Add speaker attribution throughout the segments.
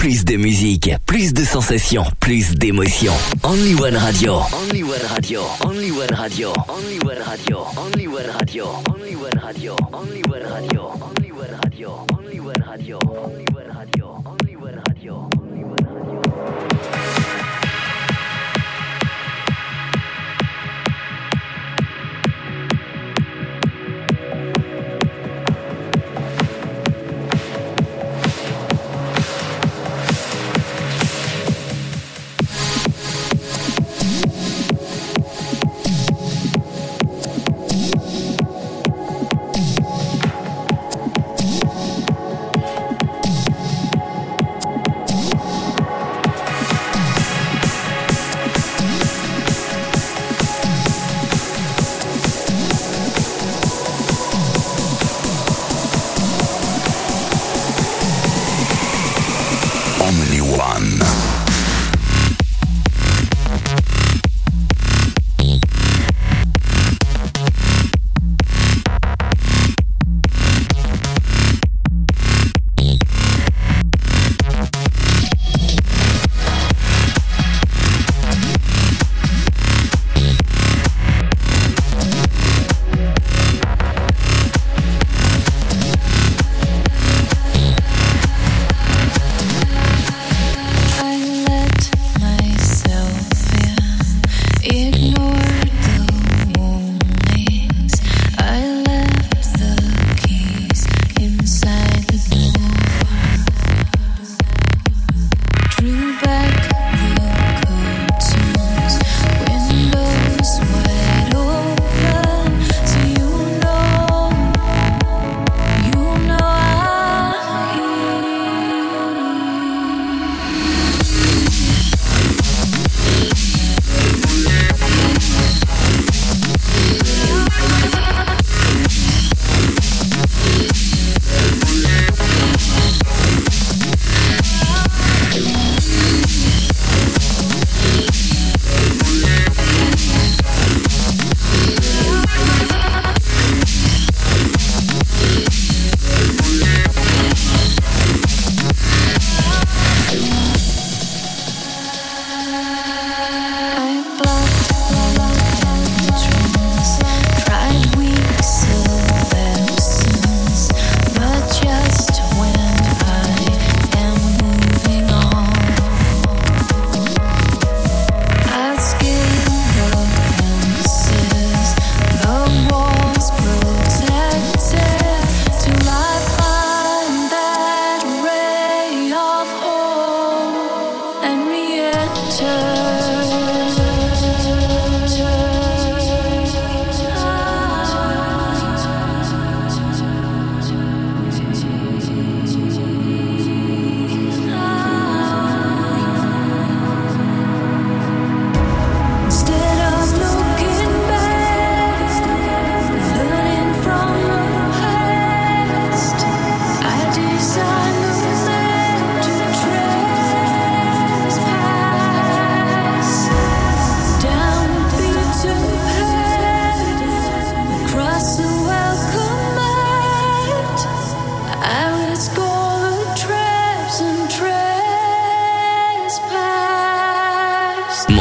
Speaker 1: plus de musique, plus de sensations, plus d'émotions. Only One Radio. Only One Radio. Only One Radio. Only One Radio. Only One Radio. Only One Radio. Only One Radio. Only One Radio. Only One Radio. Only One Radio.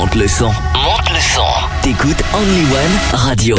Speaker 1: Monte le son. Monte le son. T'écoutes Only One Radio.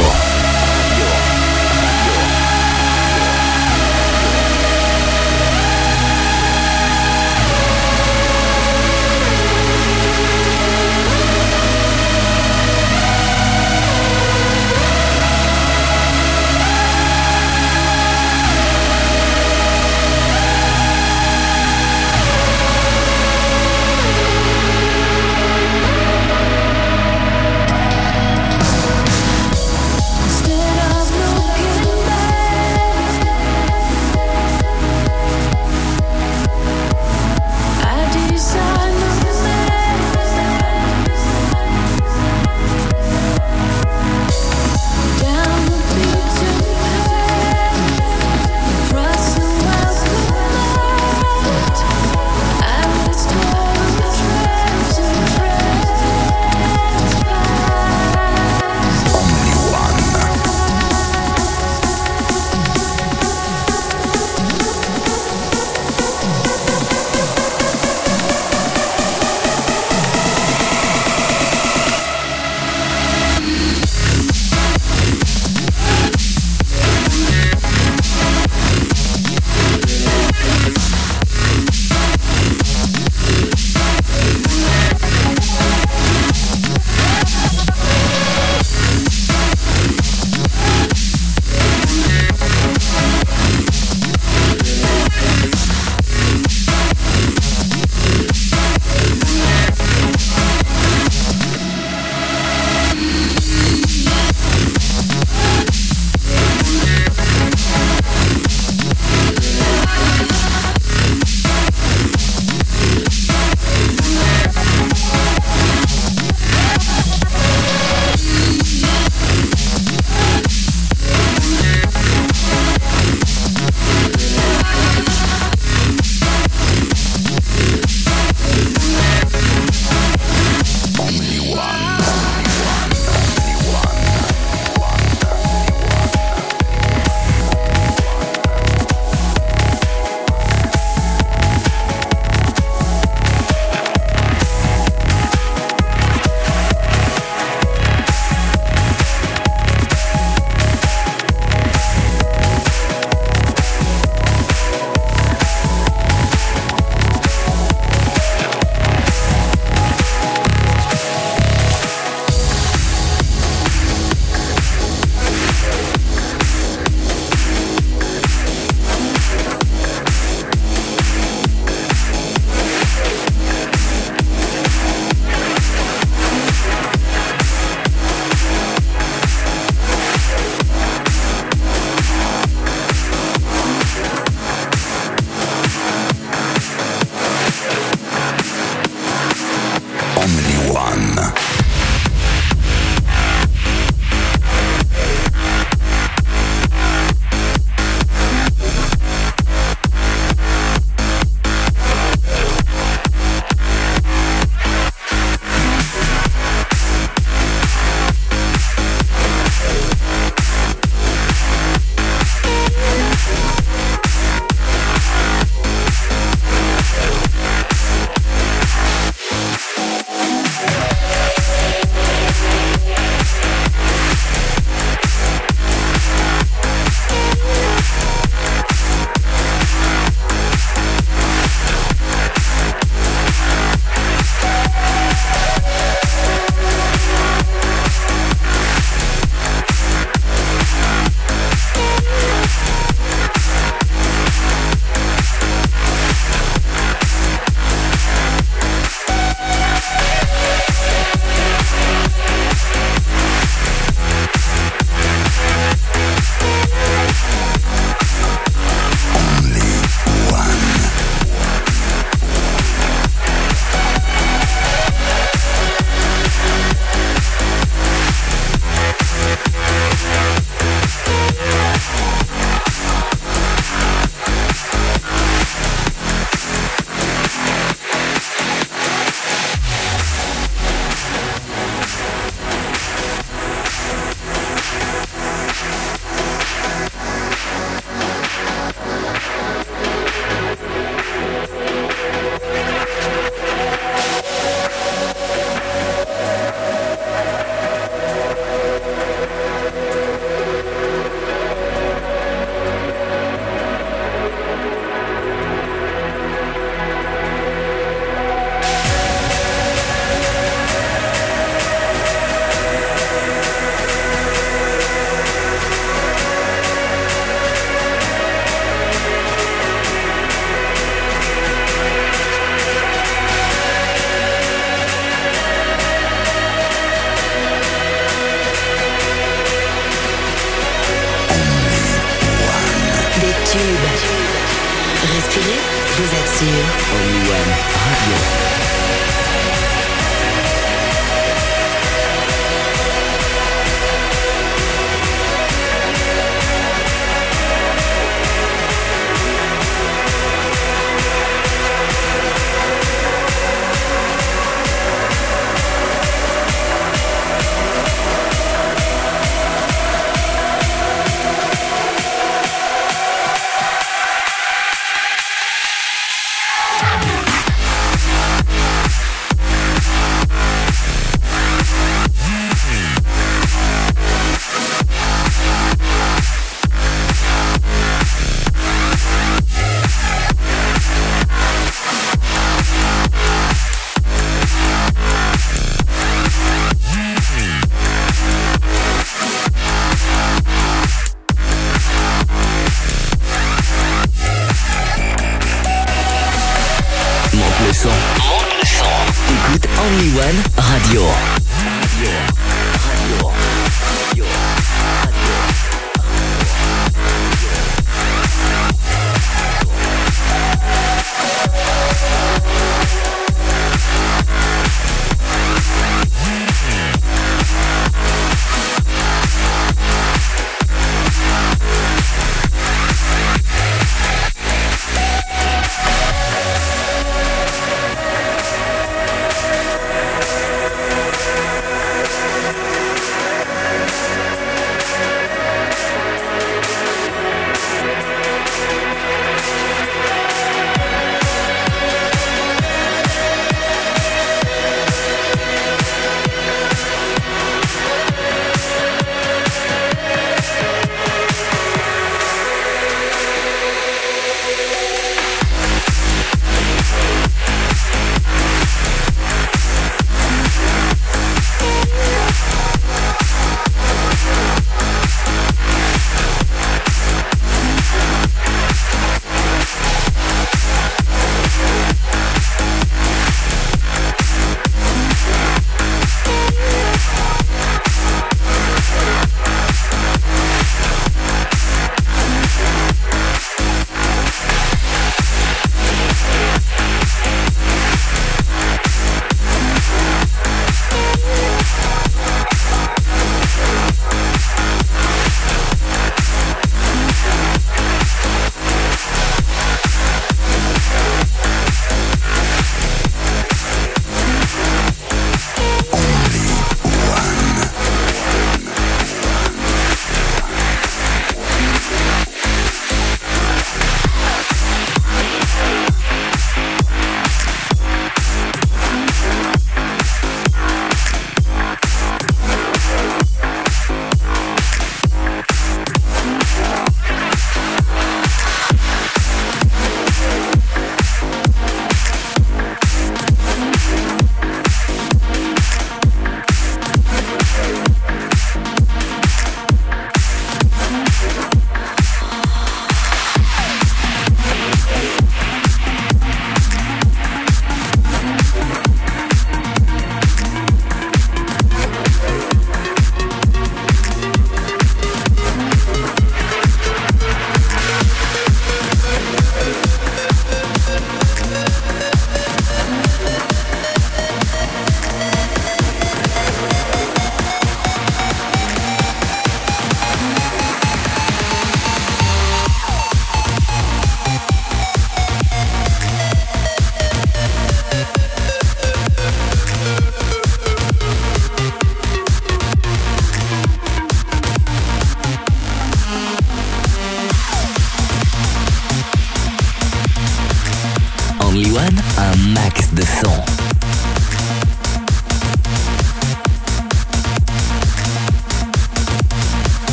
Speaker 2: Sur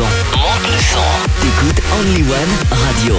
Speaker 2: son. Monte le son. T'écoutes Only One Radio.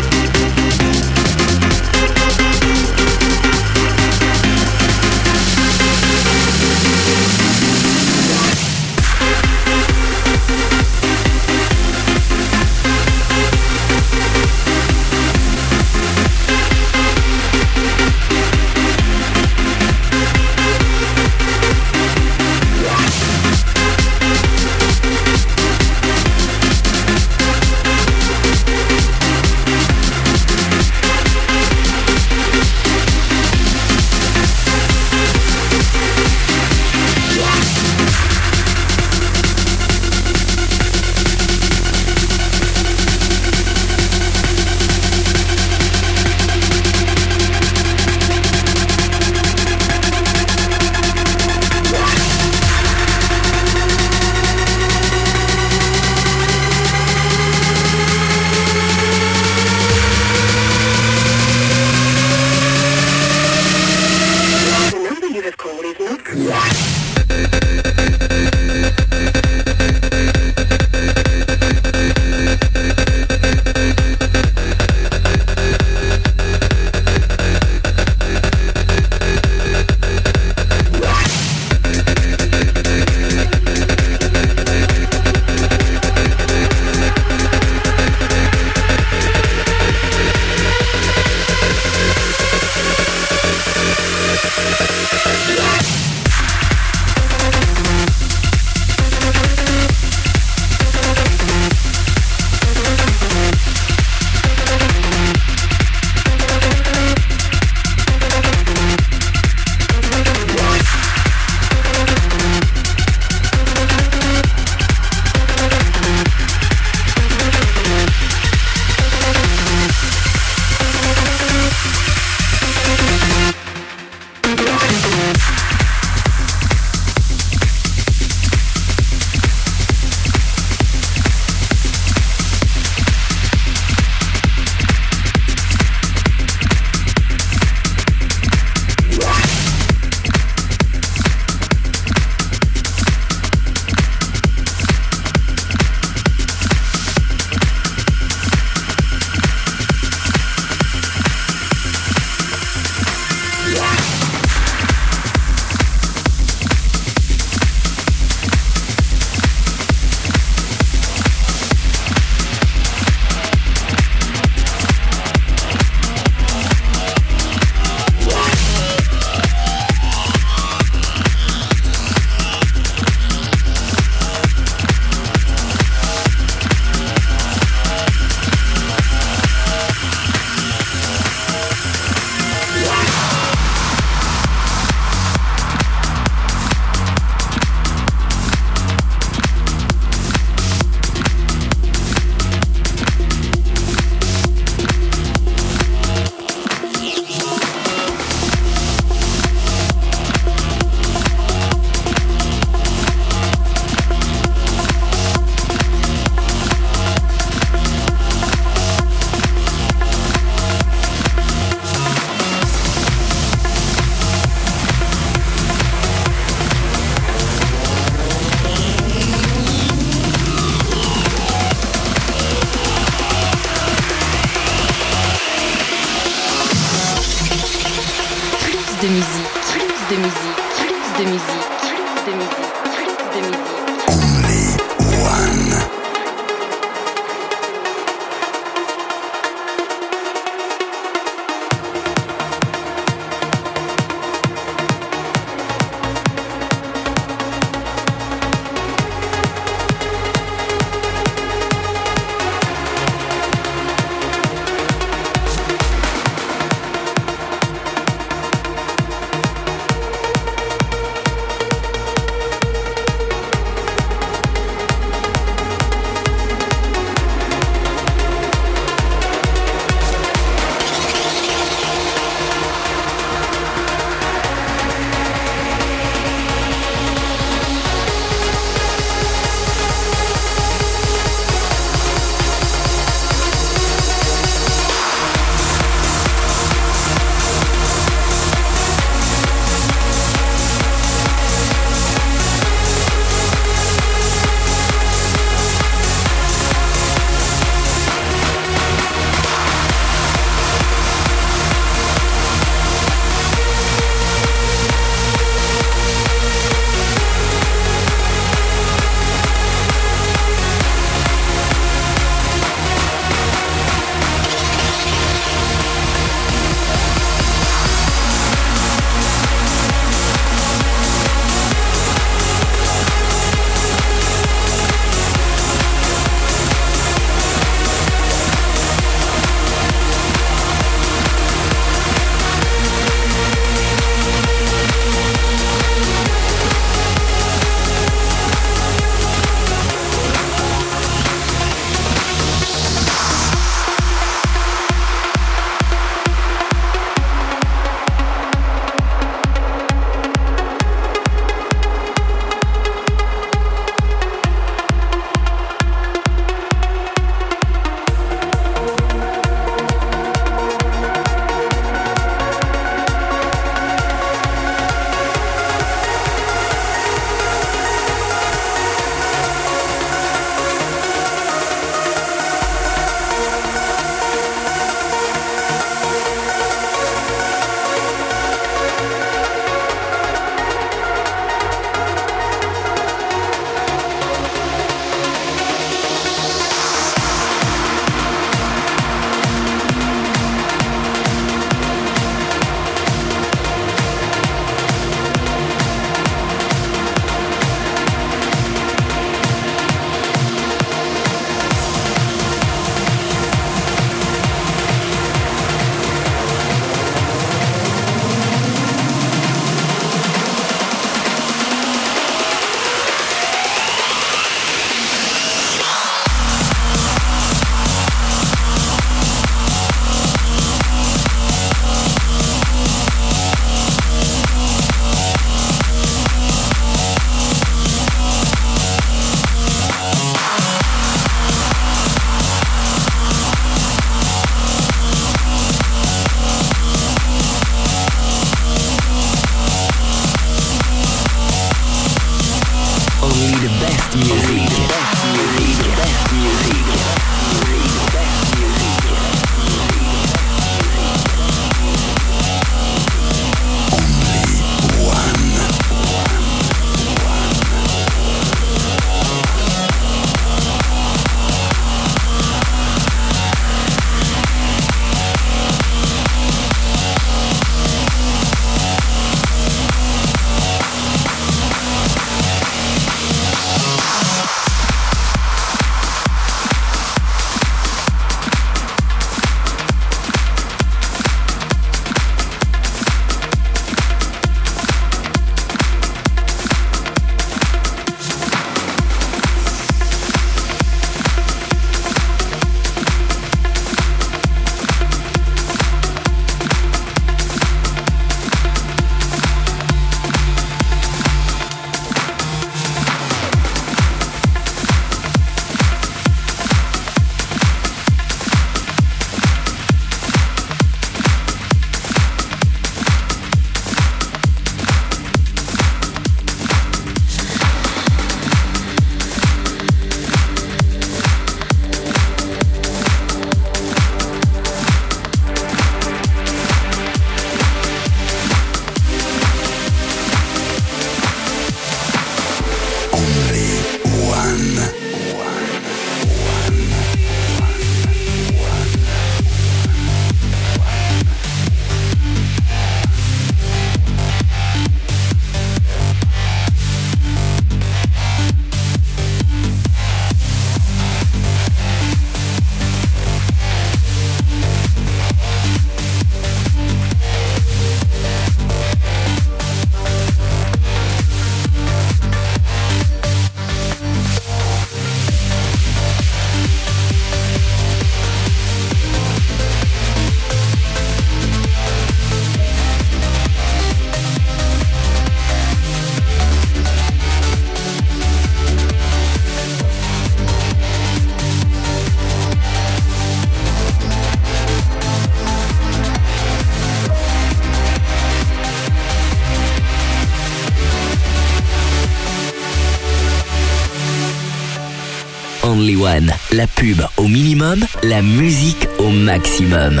Speaker 2: La pub au minimum, la musique au maximum.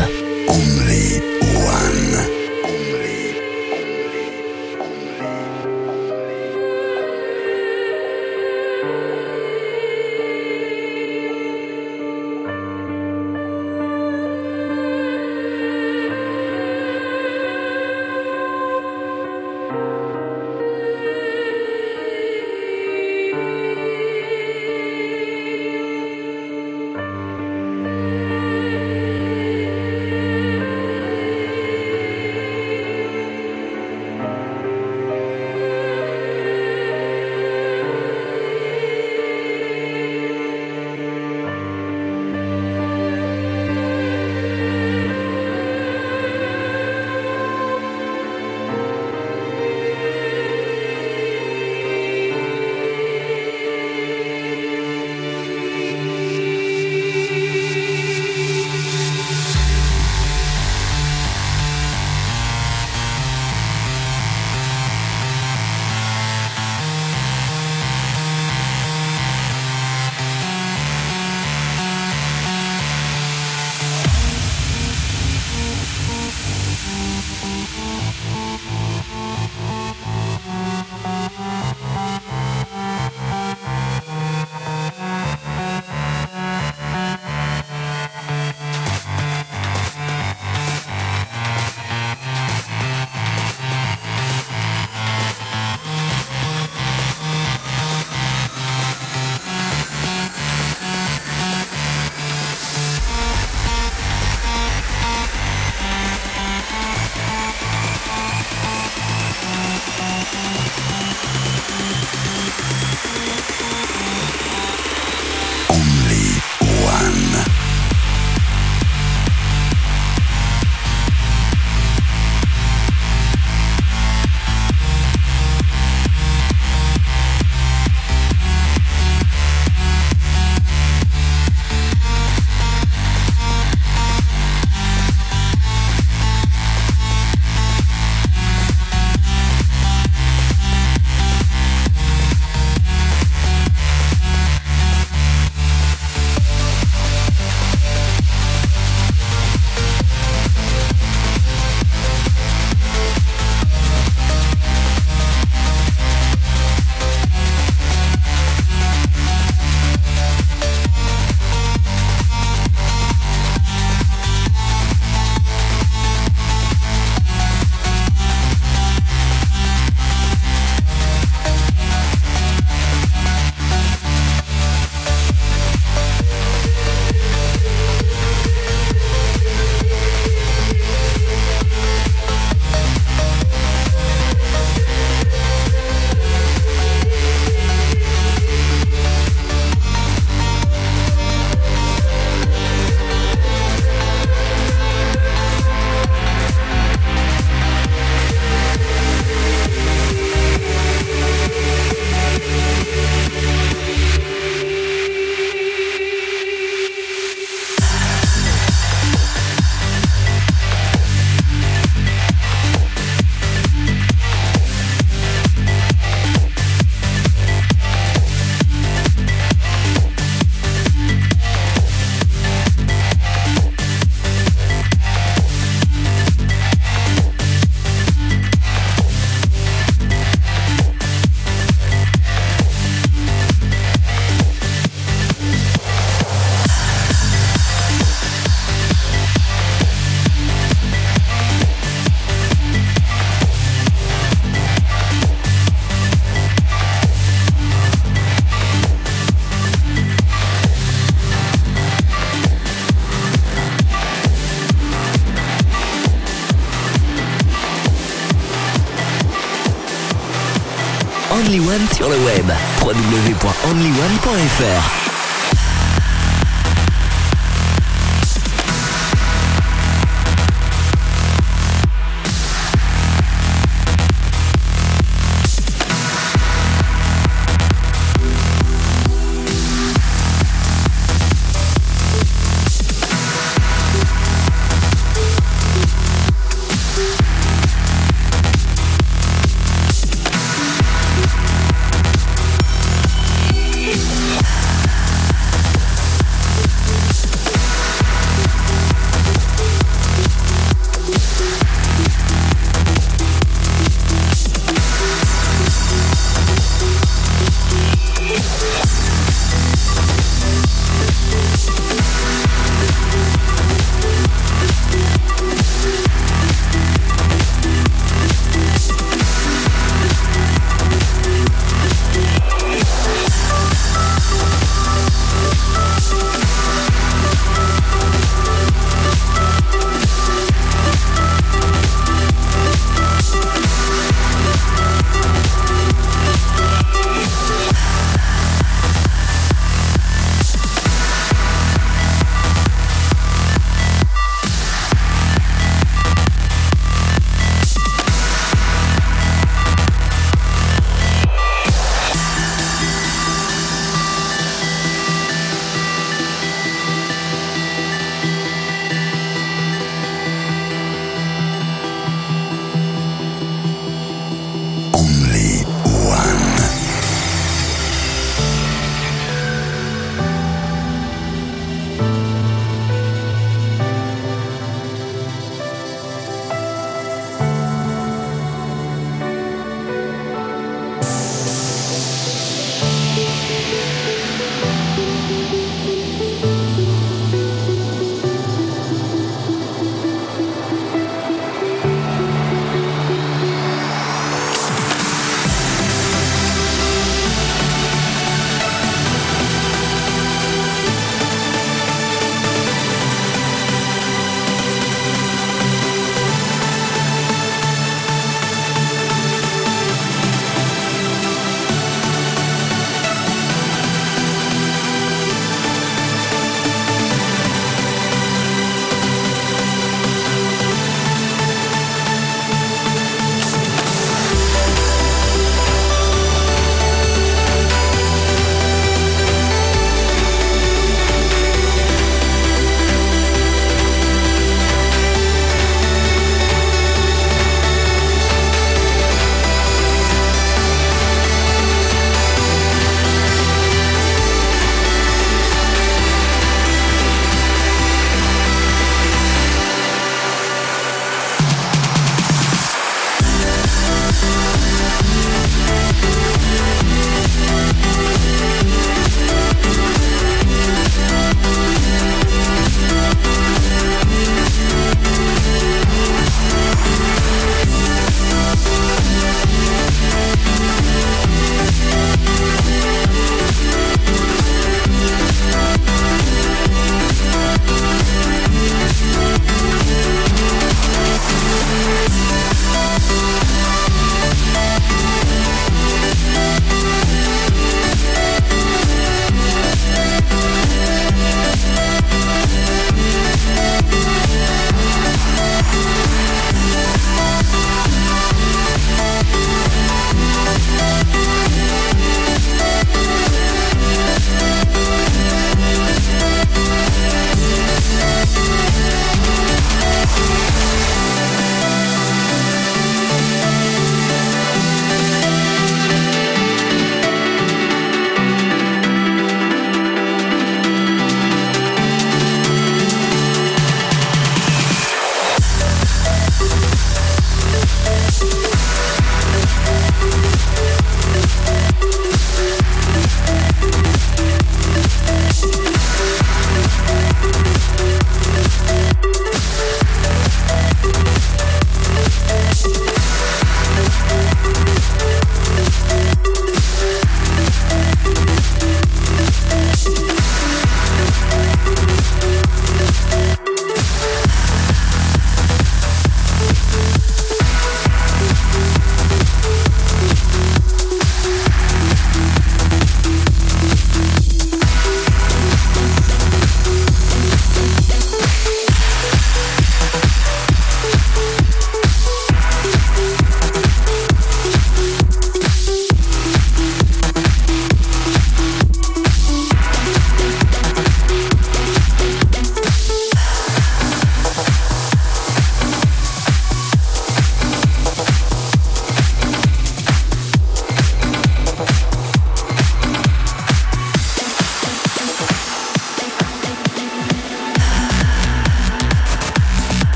Speaker 2: Sur le web. www.onlyone.fr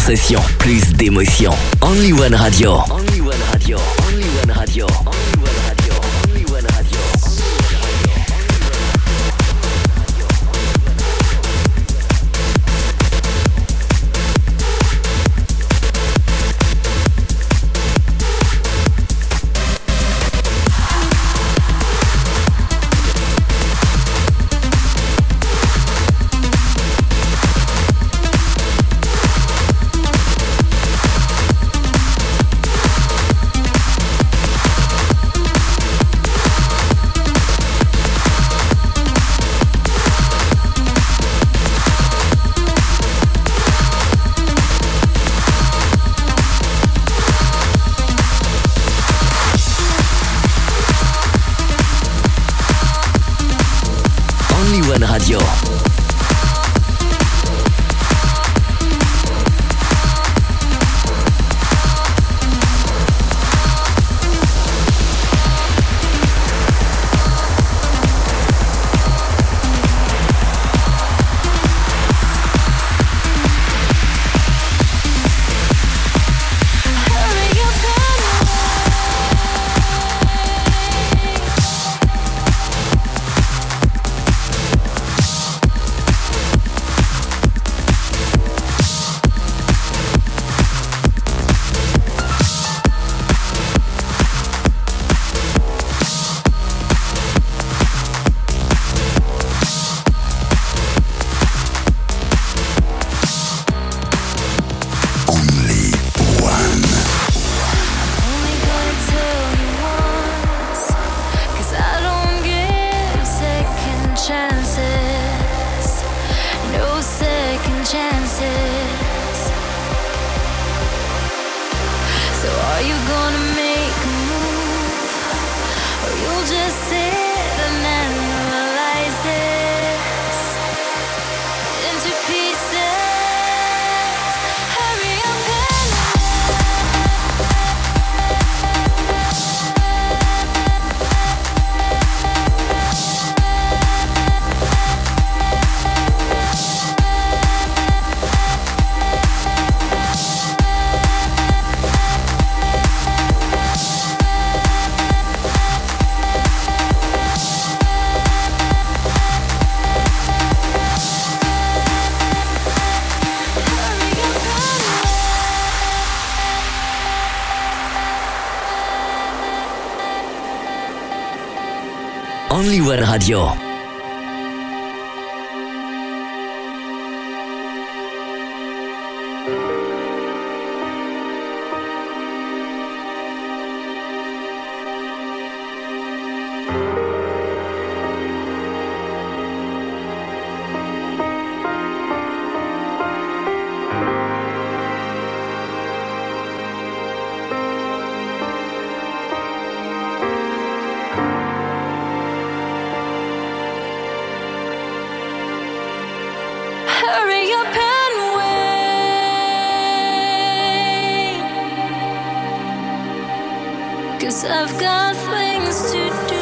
Speaker 2: sensations, plus d'émotions. Only One Radio. Only One Radio. Only One Radio.
Speaker 1: yo. Cause I've got things to do.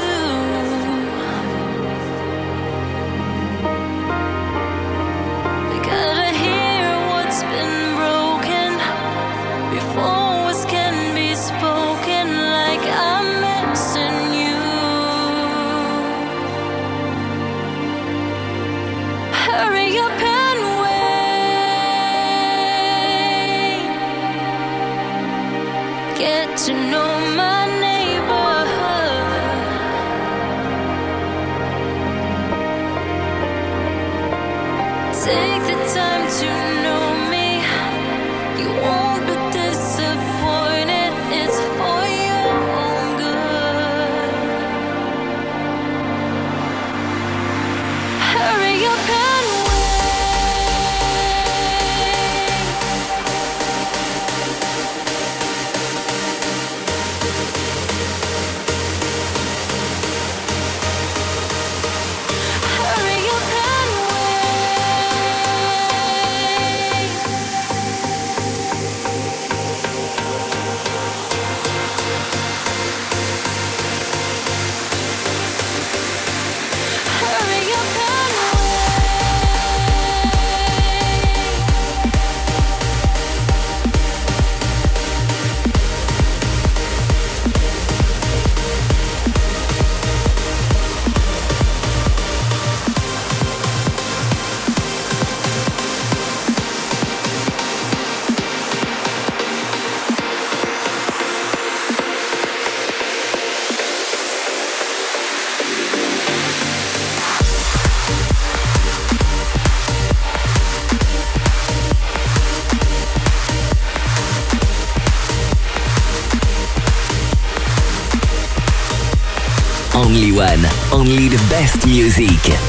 Speaker 1: Only the best music. Music.